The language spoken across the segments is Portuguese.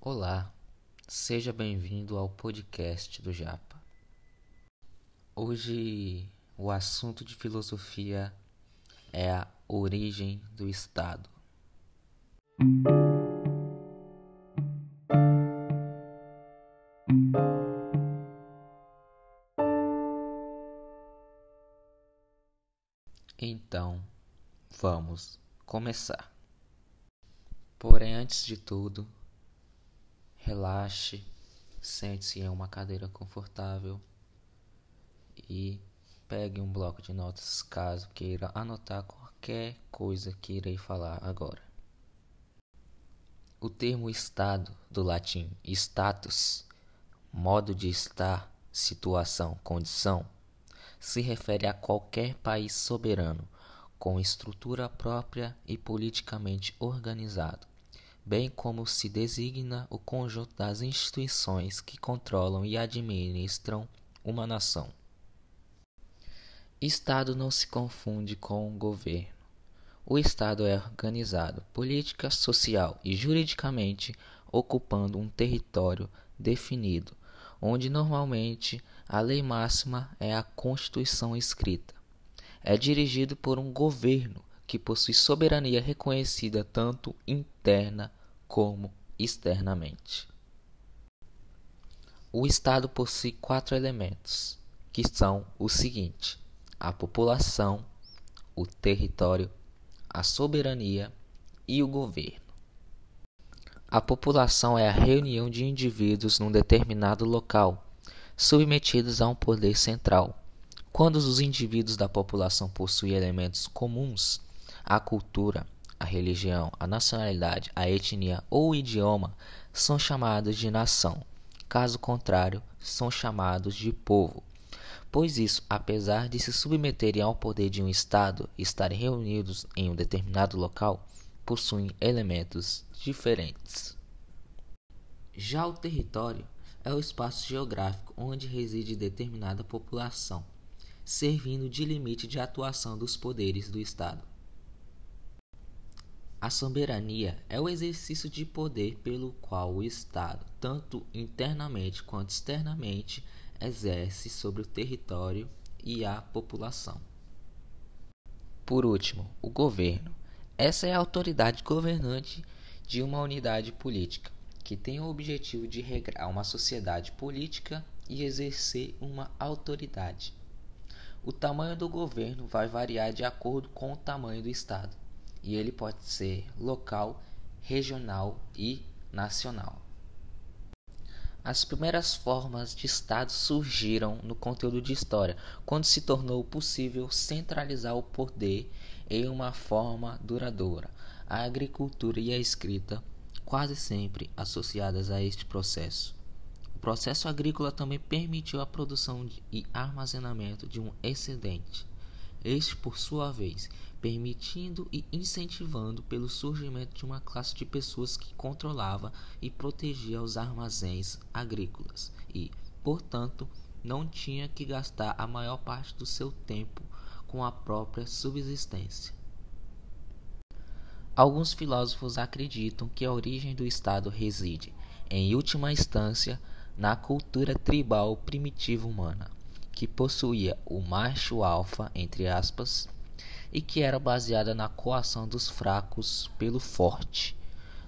Olá, seja bem-vindo ao podcast do Japa. Hoje o assunto de filosofia é a origem do Estado. Então, vamos começar. Porém, antes de tudo, relaxe, sente-se em uma cadeira confortável e pegue um bloco de notas caso queira anotar qualquer coisa que irei falar agora. O termo estado, do latim status, modo de estar, situação, condição, se refere a qualquer país soberano, com estrutura própria e politicamente organizado, bem como se designa o conjunto das instituições que controlam e administram uma nação. Estado não se confunde com governo. O Estado é organizado política, social e juridicamente ocupando um território definido, onde normalmente a lei máxima é a Constituição escrita. É dirigido por um governo que possui soberania reconhecida tanto interna como externamente. O Estado possui quatro elementos, que são os seguintes: a população, o território, a soberania e o governo. A população é a reunião de indivíduos num determinado local, submetidos a um poder central. Quando os indivíduos da população possuem elementos comuns, a cultura, a religião, a nacionalidade, a etnia ou o idioma, são chamados de nação. Caso contrário, são chamados de povo. Pois isso, apesar de se submeterem ao poder de um Estado e estarem reunidos em um determinado local, possuem elementos diferentes. Já o território é o espaço geográfico onde reside determinada população, servindo de limite de atuação dos poderes do Estado. A soberania é o exercício de poder pelo qual o Estado, tanto internamente quanto externamente, exerce sobre o território e a população. Por último, o governo. Essa é a autoridade governante de uma unidade política, que tem o objetivo de regrar uma sociedade política e exercer uma autoridade. O tamanho do governo vai variar de acordo com o tamanho do Estado, e ele pode ser local, regional e nacional. As primeiras formas de Estado surgiram no conteúdo de história, quando se tornou possível centralizar o poder em uma forma duradoura. A agricultura e a escrita, quase sempre associadas a este processo. O processo agrícola também permitiu a produção e armazenamento de um excedente. Este, por sua vez, permitindo e incentivando pelo surgimento de uma classe de pessoas que controlava e protegia os armazéns agrícolas e, portanto, não tinha que gastar a maior parte do seu tempo com a própria subsistência. Alguns filósofos acreditam que a origem do Estado reside, em última instância, na cultura tribal primitiva humana, que possuía o macho alfa, entre aspas, e que era baseada na coação dos fracos pelo forte.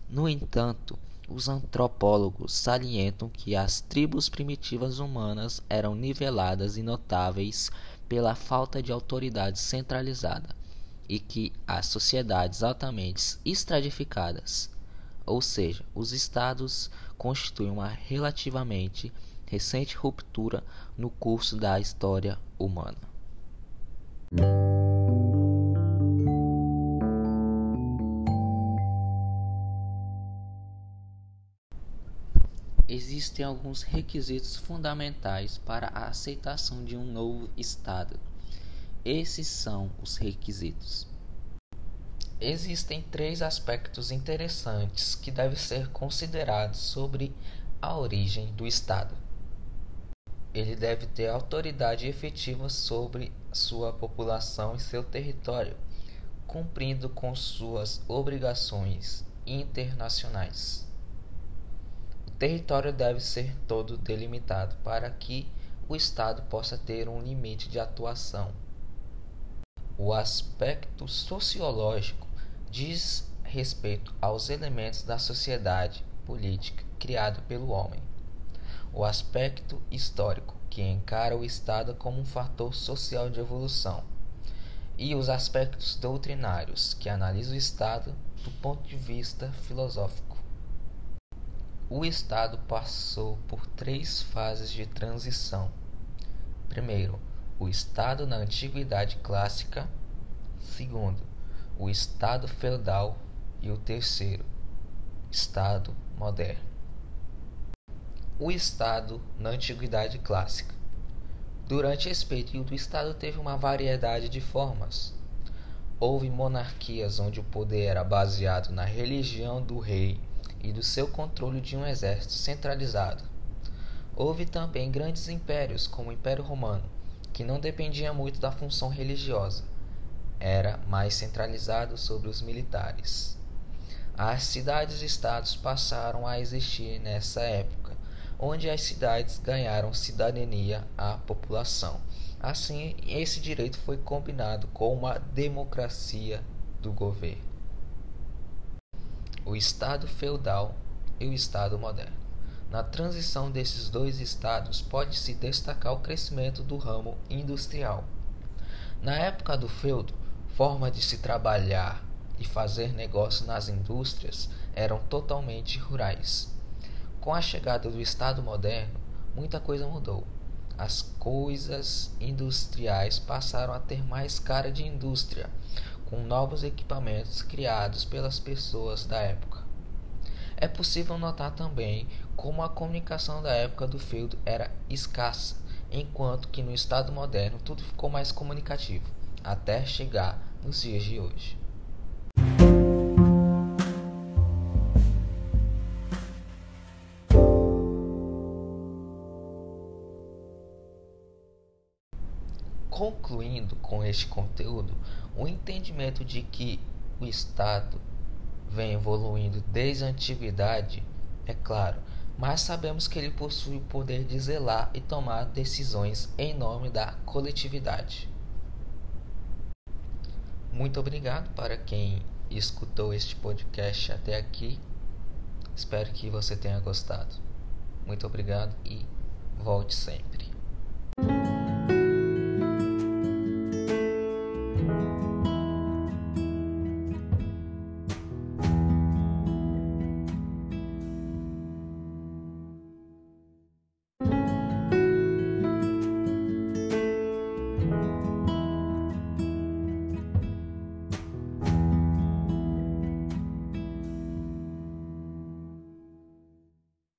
No entanto, os antropólogos salientam que as tribos primitivas humanas eram niveladas e notáveis pela falta de autoridade centralizada e que as sociedades altamente estratificadas, ou seja, os estados, constituem uma relativamente recente ruptura no curso da história humana. Existem alguns requisitos fundamentais para a aceitação de um novo Estado. Esses são os requisitos. Existem três aspectos interessantes que devem ser considerados sobre a origem do Estado. ele deve ter autoridade efetiva sobre sua população e seu território, cumprindo com suas obrigações internacionais. Território deve ser todo delimitado para que o Estado possa ter um limite de atuação. O aspecto sociológico diz respeito aos elementos da sociedade política criada pelo homem. O aspecto histórico, que encara o Estado como um fator social de evolução. E os aspectos doutrinários, que analisam o Estado do ponto de vista filosófico. O Estado passou por três fases de transição. Primeiro, o Estado na Antiguidade Clássica. Segundo, o Estado feudal. E o terceiro, Estado moderno. O Estado na Antiguidade Clássica. Durante esse período, o Estado teve uma variedade de formas. Houve monarquias onde o poder era baseado na religião do rei e do seu controle de um exército centralizado. Houve também grandes impérios, como o Império Romano, que não dependia muito da função religiosa, era mais centralizado sobre os militares. As cidades-estados passaram a existir nessa época, onde as cidades ganharam cidadania à população. Assim, esse direito foi combinado com uma democracia do governo o Estado feudal e o Estado moderno. Na transição desses dois estados pode-se destacar o crescimento do ramo industrial. Na época do feudo, forma de se trabalhar e fazer negócio nas indústrias eram totalmente rurais. Com a chegada do Estado moderno, muita coisa mudou. As coisas industriais passaram a ter mais cara de indústria, com novos equipamentos criados pelas pessoas da época. É possível notar também como a comunicação da época do feudo era escassa, enquanto que no estado moderno tudo ficou mais comunicativo, até chegar nos dias de hoje. Concluindo com este conteúdo, o entendimento de que o Estado vem evoluindo desde a antiguidade é claro, mas sabemos que ele possui o poder de zelar e tomar decisões em nome da coletividade. Muito obrigado para quem escutou este podcast até aqui. Espero que você tenha gostado. Muito obrigado e volte sempre.